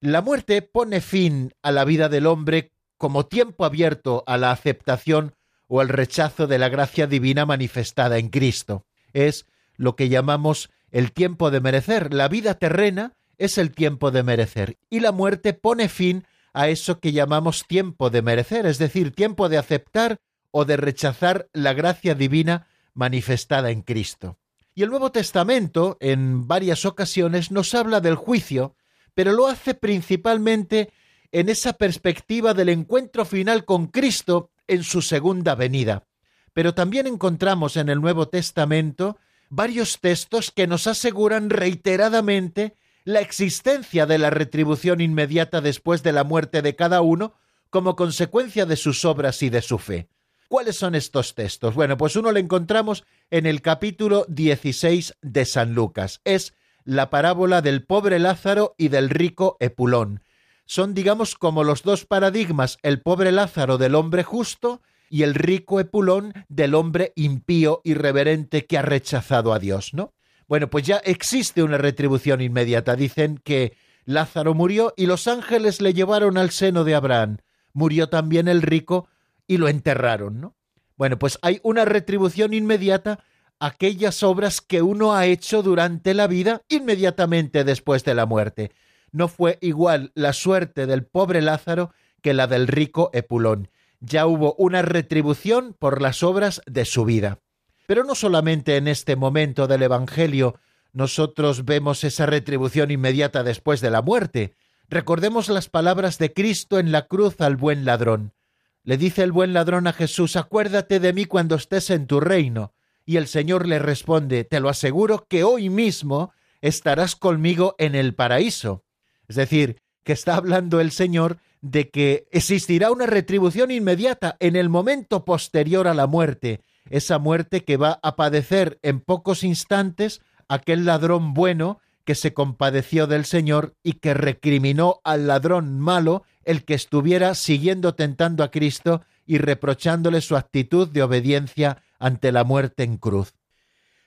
La muerte pone fin a la vida del hombre como tiempo abierto a la aceptación o el rechazo de la gracia divina manifestada en Cristo. Es lo que llamamos el tiempo de merecer. La vida terrena es el tiempo de merecer y la muerte pone fin a eso que llamamos tiempo de merecer, es decir, tiempo de aceptar o de rechazar la gracia divina manifestada en Cristo. Y el Nuevo Testamento, en varias ocasiones, nos habla del juicio pero lo hace principalmente en esa perspectiva del encuentro final con Cristo en su segunda venida. Pero también encontramos en el Nuevo Testamento varios textos que nos aseguran reiteradamente la existencia de la retribución inmediata después de la muerte de cada uno como consecuencia de sus obras y de su fe. ¿Cuáles son estos textos? Bueno, pues uno lo encontramos en el capítulo 16 de San Lucas. Es la parábola del pobre Lázaro y del rico Epulón. Son, digamos, como los dos paradigmas, el pobre Lázaro del hombre justo y el rico Epulón del hombre impío, irreverente que ha rechazado a Dios, ¿no? Bueno, pues ya existe una retribución inmediata. Dicen que Lázaro murió y los ángeles le llevaron al seno de Abraham. Murió también el rico y lo enterraron, ¿no? Bueno, pues hay una retribución inmediata aquellas obras que uno ha hecho durante la vida inmediatamente después de la muerte. No fue igual la suerte del pobre Lázaro que la del rico Epulón. Ya hubo una retribución por las obras de su vida. Pero no solamente en este momento del Evangelio nosotros vemos esa retribución inmediata después de la muerte. Recordemos las palabras de Cristo en la cruz al buen ladrón. Le dice el buen ladrón a Jesús, acuérdate de mí cuando estés en tu reino. Y el Señor le responde, te lo aseguro que hoy mismo estarás conmigo en el paraíso. Es decir, que está hablando el Señor de que existirá una retribución inmediata en el momento posterior a la muerte, esa muerte que va a padecer en pocos instantes aquel ladrón bueno que se compadeció del Señor y que recriminó al ladrón malo el que estuviera siguiendo tentando a Cristo y reprochándole su actitud de obediencia ante la muerte en cruz.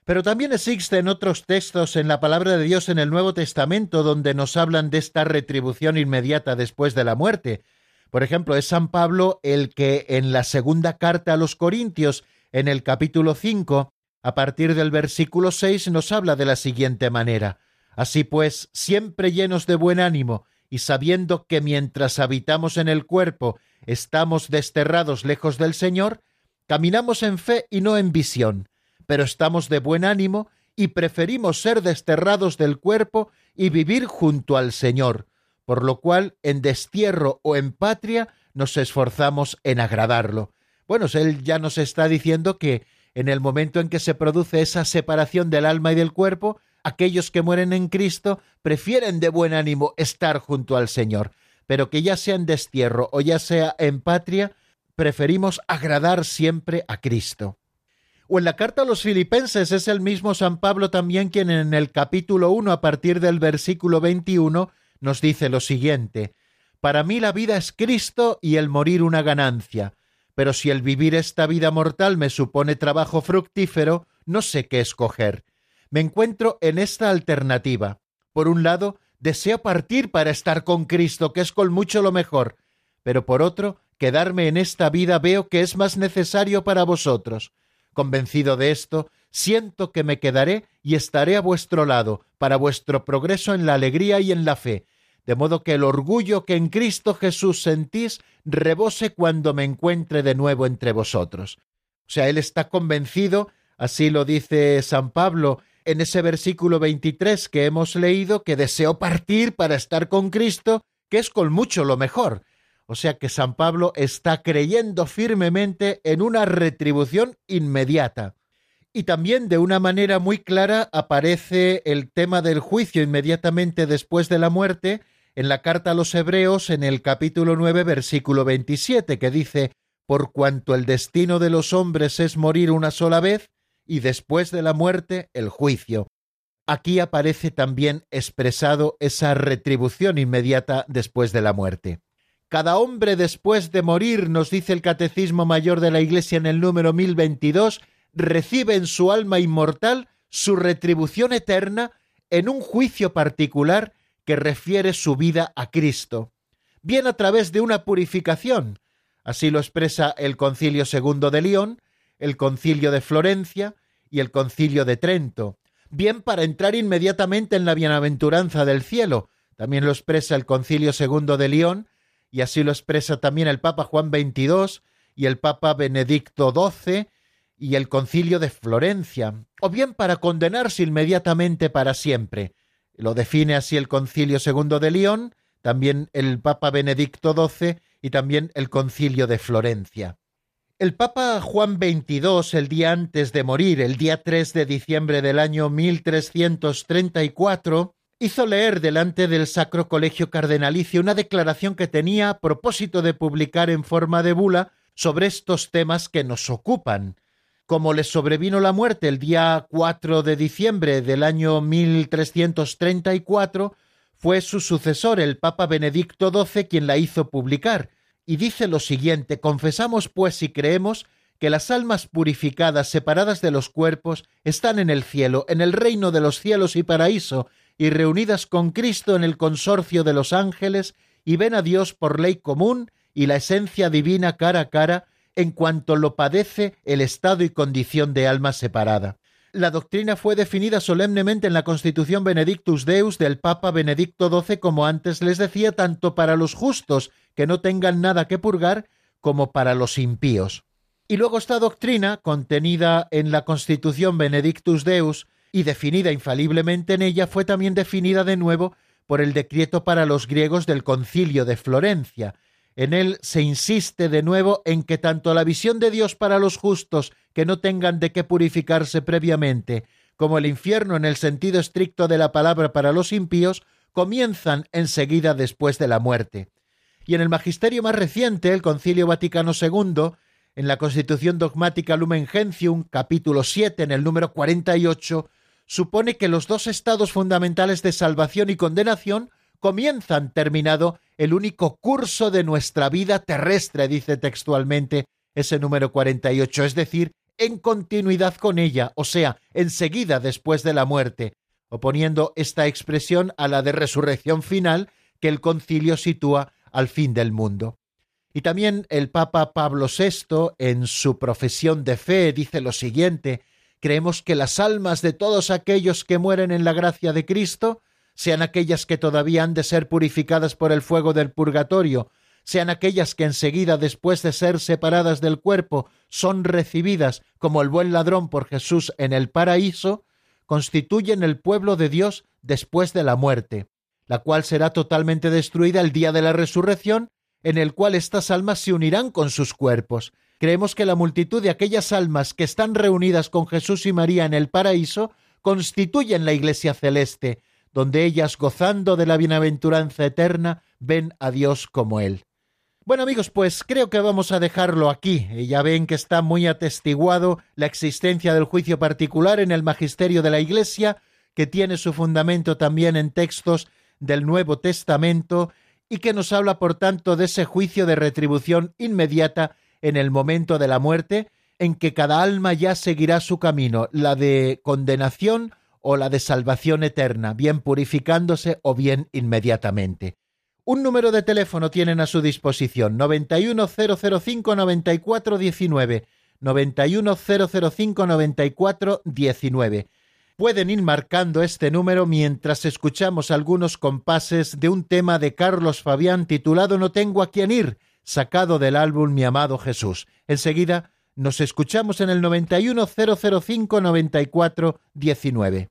Pero también existen otros textos en la palabra de Dios en el Nuevo Testamento donde nos hablan de esta retribución inmediata después de la muerte. Por ejemplo, es San Pablo el que en la segunda carta a los Corintios, en el capítulo 5, a partir del versículo 6, nos habla de la siguiente manera. Así pues, siempre llenos de buen ánimo, y sabiendo que mientras habitamos en el cuerpo estamos desterrados lejos del Señor, Caminamos en fe y no en visión, pero estamos de buen ánimo y preferimos ser desterrados del cuerpo y vivir junto al Señor, por lo cual en destierro o en patria nos esforzamos en agradarlo. Bueno, él ya nos está diciendo que en el momento en que se produce esa separación del alma y del cuerpo, aquellos que mueren en Cristo prefieren de buen ánimo estar junto al Señor, pero que ya sea en destierro o ya sea en patria, preferimos agradar siempre a Cristo. O en la carta a los filipenses es el mismo San Pablo también quien en el capítulo 1 a partir del versículo 21 nos dice lo siguiente, Para mí la vida es Cristo y el morir una ganancia, pero si el vivir esta vida mortal me supone trabajo fructífero, no sé qué escoger. Me encuentro en esta alternativa. Por un lado, deseo partir para estar con Cristo, que es con mucho lo mejor, pero por otro, quedarme en esta vida veo que es más necesario para vosotros. Convencido de esto, siento que me quedaré y estaré a vuestro lado para vuestro progreso en la alegría y en la fe, de modo que el orgullo que en Cristo Jesús sentís rebose cuando me encuentre de nuevo entre vosotros. O sea, él está convencido, así lo dice San Pablo en ese versículo 23 que hemos leído, que deseo partir para estar con Cristo, que es con mucho lo mejor. O sea que San Pablo está creyendo firmemente en una retribución inmediata. Y también de una manera muy clara aparece el tema del juicio inmediatamente después de la muerte en la carta a los Hebreos en el capítulo 9 versículo 27 que dice, por cuanto el destino de los hombres es morir una sola vez y después de la muerte el juicio. Aquí aparece también expresado esa retribución inmediata después de la muerte. Cada hombre después de morir, nos dice el Catecismo Mayor de la Iglesia en el número 1022, recibe en su alma inmortal su retribución eterna en un juicio particular que refiere su vida a Cristo, bien a través de una purificación. Así lo expresa el Concilio II de León, el Concilio de Florencia y el Concilio de Trento, bien para entrar inmediatamente en la bienaventuranza del cielo. También lo expresa el Concilio II de León y así lo expresa también el Papa Juan XXII y el Papa Benedicto XII y el concilio de Florencia, o bien para condenarse inmediatamente para siempre. Lo define así el concilio segundo de León, también el Papa Benedicto XII y también el concilio de Florencia. El Papa Juan XXII, el día antes de morir, el día 3 de diciembre del año 1334, hizo leer delante del Sacro Colegio Cardenalicio una declaración que tenía a propósito de publicar en forma de bula sobre estos temas que nos ocupan, como le sobrevino la muerte el día 4 de diciembre del año 1334, fue su sucesor, el Papa Benedicto XII, quien la hizo publicar, y dice lo siguiente, confesamos pues y creemos que las almas purificadas, separadas de los cuerpos, están en el cielo, en el reino de los cielos y paraíso, y reunidas con Cristo en el consorcio de los ángeles, y ven a Dios por ley común y la esencia divina cara a cara, en cuanto lo padece el estado y condición de alma separada. La doctrina fue definida solemnemente en la Constitución Benedictus Deus del Papa Benedicto XII, como antes les decía, tanto para los justos que no tengan nada que purgar, como para los impíos. Y luego esta doctrina, contenida en la Constitución Benedictus Deus y definida infaliblemente en ella, fue también definida de nuevo por el decreto para los griegos del Concilio de Florencia, en él se insiste de nuevo en que tanto la visión de Dios para los justos que no tengan de qué purificarse previamente, como el infierno en el sentido estricto de la palabra para los impíos, comienzan enseguida después de la muerte. Y en el magisterio más reciente, el Concilio Vaticano II, en la Constitución Dogmática Lumen Gentium, capítulo 7, en el número 48, supone que los dos estados fundamentales de salvación y condenación comienzan terminado el único curso de nuestra vida terrestre, dice textualmente ese número 48, es decir, en continuidad con ella, o sea, enseguida después de la muerte, oponiendo esta expresión a la de resurrección final que el concilio sitúa al fin del mundo. Y también el Papa Pablo VI, en su profesión de fe, dice lo siguiente, creemos que las almas de todos aquellos que mueren en la gracia de Cristo sean aquellas que todavía han de ser purificadas por el fuego del purgatorio, sean aquellas que enseguida después de ser separadas del cuerpo son recibidas como el buen ladrón por Jesús en el paraíso, constituyen el pueblo de Dios después de la muerte. la cual será totalmente destruida el día de la resurrección, en el cual estas almas se unirán con sus cuerpos. Creemos que la multitud de aquellas almas que están reunidas con Jesús y María en el paraíso constituyen la iglesia celeste, donde ellas, gozando de la bienaventuranza eterna, ven a Dios como Él. Bueno amigos, pues creo que vamos a dejarlo aquí. Ya ven que está muy atestiguado la existencia del juicio particular en el magisterio de la Iglesia, que tiene su fundamento también en textos del Nuevo Testamento y que nos habla por tanto de ese juicio de retribución inmediata en el momento de la muerte, en que cada alma ya seguirá su camino, la de condenación o la de salvación eterna, bien purificándose o bien inmediatamente. Un número de teléfono tienen a su disposición 910059419 910059419. Pueden ir marcando este número mientras escuchamos algunos compases de un tema de Carlos Fabián titulado No tengo a quién ir, sacado del álbum Mi amado Jesús. Enseguida nos escuchamos en el 91005 9419.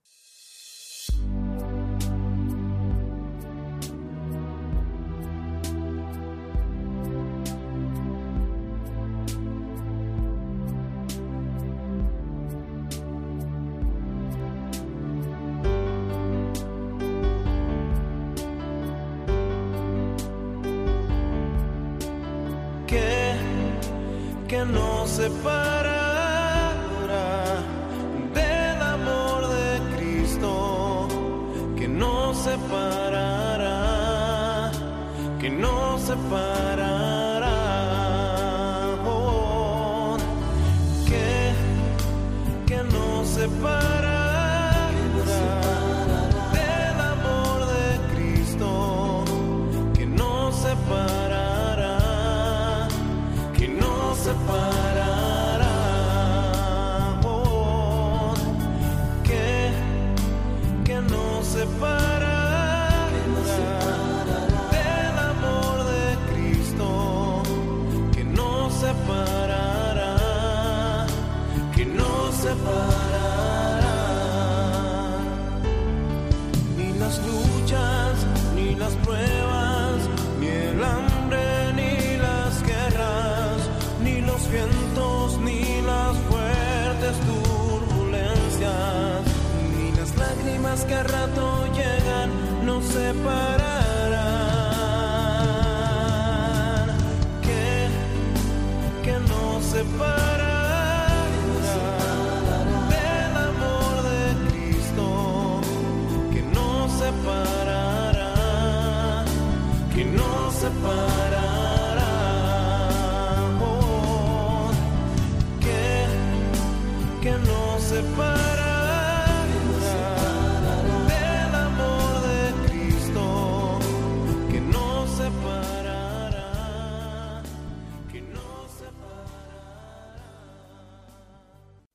Nos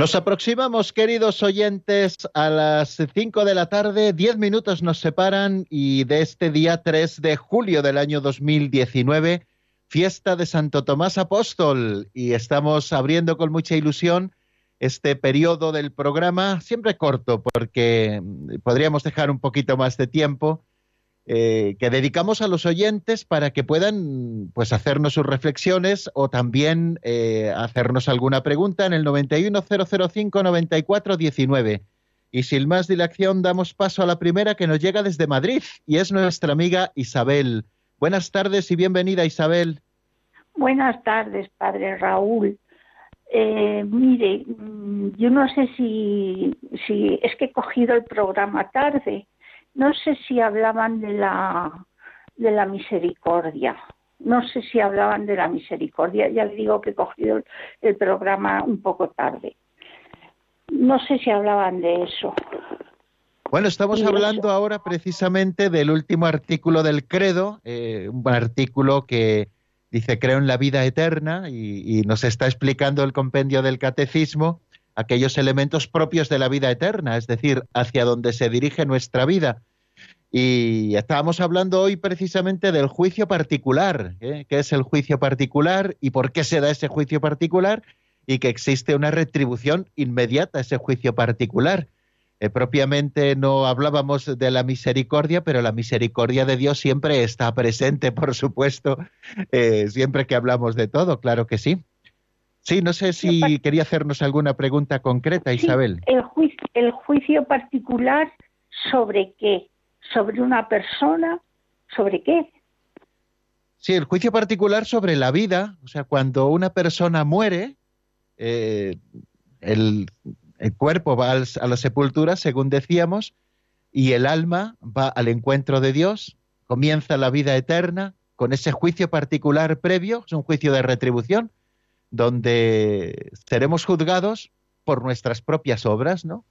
Nos aproximamos, queridos oyentes, a las 5 de la tarde. Diez minutos nos separan y de este día 3 de julio del año 2019, fiesta de Santo Tomás Apóstol. Y estamos abriendo con mucha ilusión este periodo del programa, siempre corto, porque podríamos dejar un poquito más de tiempo, eh, que dedicamos a los oyentes para que puedan pues hacernos sus reflexiones o también eh, hacernos alguna pregunta en el 910059419. Y sin más dilación damos paso a la primera que nos llega desde Madrid y es nuestra amiga Isabel. Buenas tardes y bienvenida Isabel. Buenas tardes, padre Raúl. Eh, mire, mm, yo no sé si, si es que he cogido el programa tarde. No sé si hablaban de la de la misericordia. No sé si hablaban de la misericordia. Ya le digo que he cogido el, el programa un poco tarde. No sé si hablaban de eso. Bueno, estamos Y hablando ahora precisamente del último artículo del credo, eh, un artículo que dice, creo en la vida eterna y, nos está explicando el compendio del catecismo aquellos elementos propios de la vida eterna, es decir, hacia donde se dirige nuestra vida. Y estábamos hablando hoy precisamente del juicio particular, ¿eh? qué es el juicio particular y por qué se da ese juicio particular y que existe una retribución inmediata a ese juicio particular. Eh, propiamente no hablábamos de la misericordia, pero la misericordia de Dios siempre está presente, <laughs> por supuesto, eh, siempre que hablamos de todo, claro que sí. Sí, no sé si quería hacernos alguna pregunta concreta, Isabel. El juicio, el juicio particular sobre qué? ¿Sobre una persona? ¿Sobre qué? Sí, el juicio particular sobre la vida, o sea, cuando una persona muere, eh, el, el cuerpo va a la sepultura, según decíamos, y el alma va al encuentro de Dios, comienza la vida eterna con ese juicio particular previo, es un juicio de retribución, donde seremos juzgados por nuestras propias obras, ¿no?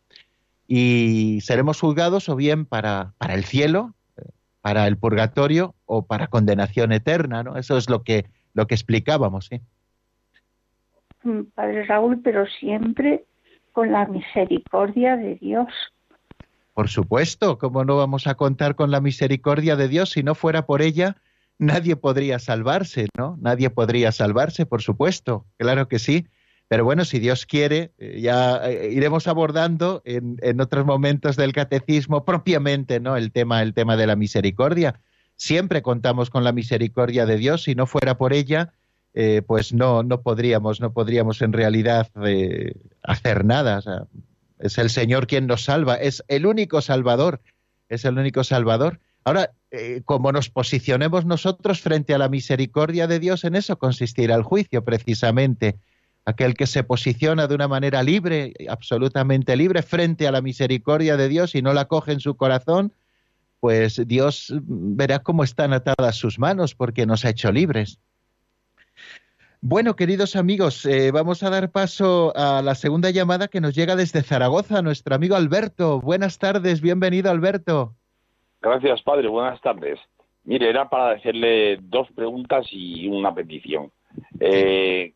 Y seremos juzgados o bien para, para el cielo, para el purgatorio o para condenación eterna, ¿no? Eso es lo que, lo que explicábamos, ¿sí? Mm, Padre Raúl, pero siempre con la misericordia de Dios. Por supuesto, ¿cómo no vamos a contar con la misericordia de Dios si no fuera por ella? Nadie podría salvarse, ¿no? Nadie podría salvarse, por supuesto, claro que sí. Pero bueno, si Dios quiere, eh, ya eh, iremos abordando en, en, otros momentos del catecismo propiamente, ¿no? El tema, el tema de la misericordia. Siempre contamos con la misericordia de Dios. Si no fuera por ella, eh, pues no, no podríamos, no podríamos en realidad hacer nada. es el Señor quien nos salva, es el único Salvador, es el único Salvador. Ahora, eh, como nos posicionemos nosotros frente a la misericordia de Dios, en eso consistirá el juicio, precisamente. Aquel que se posiciona de una manera libre, absolutamente libre, frente a la misericordia de Dios y no la coge en su corazón, pues Dios verá cómo están atadas sus manos porque nos ha hecho libres. Bueno, queridos amigos, eh, vamos a dar paso a la segunda llamada que nos llega desde Zaragoza, nuestro amigo Alberto. Buenas tardes, bienvenido Alberto. Gracias, padre, buenas tardes. Mire, era para hacerle dos preguntas y una petición. Eh,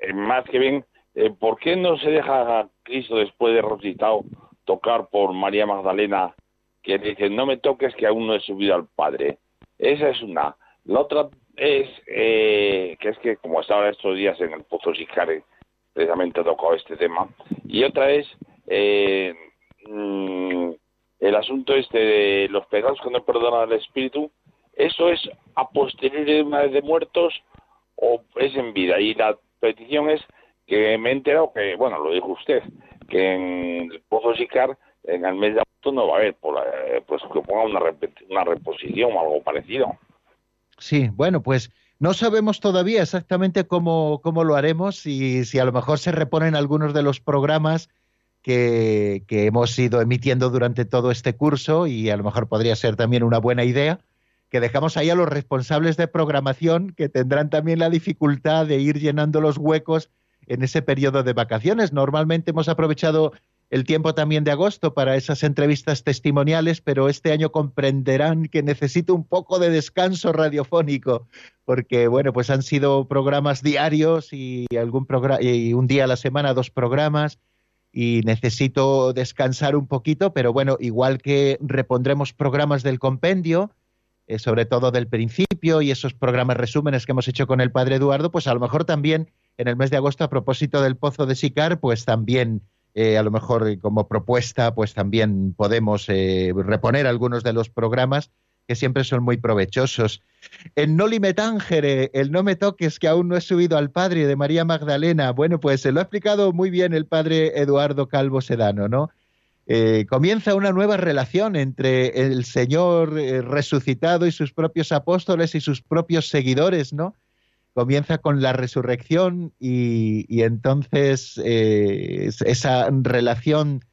eh, más que bien, ¿por qué no se deja a Cristo después de resucitado tocar por María Magdalena que dice, no me toques que aún no he subido al Padre? Esa es una. La otra es eh, que es que como estaba estos días en el Pozo Sicare, precisamente tocado este tema. Y otra es eh, mm, el asunto este de los pecados que no perdonan al espíritu. ¿Eso es a posteriori de una vez de muertos o es en vida? Y la petición es que me he enterado que, bueno, lo dijo usted, que en el Pozo Sicar en el mes de agosto no va a haber, eh, pues que ponga una, una reposición o algo parecido. Sí, bueno, pues no sabemos todavía exactamente cómo, cómo lo haremos y si a lo mejor se reponen algunos de los programas que, hemos ido emitiendo durante todo este curso y a lo mejor podría ser también una buena idea que dejamos ahí a los responsables de programación que tendrán también la dificultad de ir llenando los huecos en ese periodo de vacaciones. Normalmente hemos aprovechado el tiempo también de agosto para esas entrevistas testimoniales, pero este año comprenderán que necesito un poco de descanso radiofónico, porque bueno, pues han sido programas diarios y algún programa y un día a la semana dos programas y necesito descansar un poquito, pero bueno, igual que repondremos programas del compendio, eh, sobre todo del principio y esos programas resúmenes que hemos hecho con el padre Eduardo, pues a lo mejor también en el mes de agosto a propósito del Pozo de Sicar, pues también eh, a lo mejor como propuesta, pues también podemos eh, reponer algunos de los programas que siempre son muy provechosos. El No Limetangere, el No me toques, que aún no he subido al Padre de María Magdalena. Bueno, pues se lo ha explicado muy bien el Padre Eduardo Calvo Sedano, ¿no? comienza una nueva relación entre el Señor resucitado y sus propios apóstoles y sus propios seguidores, ¿no? comienza con la resurrección y, entonces eh, esa relación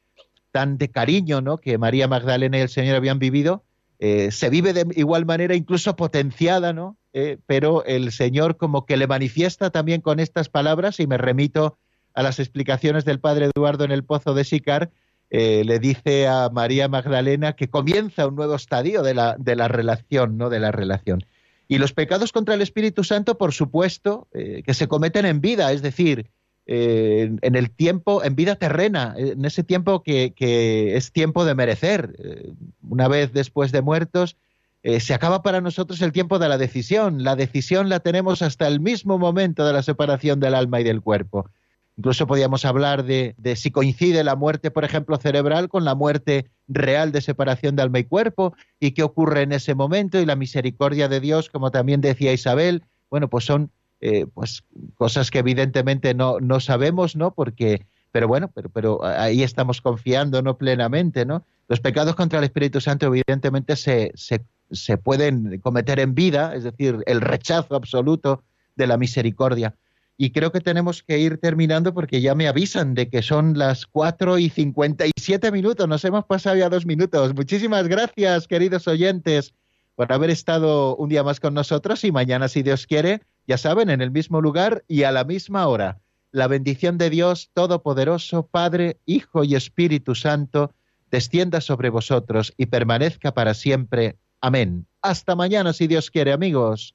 tan de cariño ¿no? que María Magdalena y el Señor habían vivido, eh, se vive de igual manera, incluso potenciada, ¿no? Eh, pero el Señor como que le manifiesta también con estas palabras, y me remito a las explicaciones del Padre Eduardo en el Pozo de Sicar, le dice a María Magdalena que comienza un nuevo estadio de la, de la relación, ¿no? De la relación. Y los pecados contra el Espíritu Santo, por supuesto, eh, que se cometen en vida, es decir, eh, en el tiempo, en vida terrena, en ese tiempo que, es tiempo de merecer. Eh, una vez después de muertos, se acaba para nosotros el tiempo de la decisión. La decisión la tenemos hasta el mismo momento de la separación del alma y del cuerpo. Incluso podíamos hablar de, si coincide la muerte, por ejemplo, cerebral con la muerte real de separación de alma y cuerpo y qué ocurre en ese momento y la misericordia de Dios, como también decía Isabel. Bueno, pues son eh, pues cosas que evidentemente no, no sabemos, ¿no? Porque, pero bueno, pero, pero ahí estamos confiando, ¿no? Plenamente, ¿no? Los pecados contra el Espíritu Santo evidentemente se, se, se pueden cometer en vida, es decir, el rechazo absoluto de la misericordia y creo que tenemos que ir terminando porque ya me avisan de que son las 4 y 57 minutos. Nos hemos pasado ya dos minutos. Muchísimas gracias, queridos oyentes, por haber estado un día más con nosotros y mañana, si Dios quiere, ya saben, en el mismo lugar y a la misma hora. La bendición de Dios Todopoderoso, Padre, Hijo y Espíritu Santo, descienda sobre vosotros y permanezca para siempre. Amén. Hasta mañana, si Dios quiere, amigos.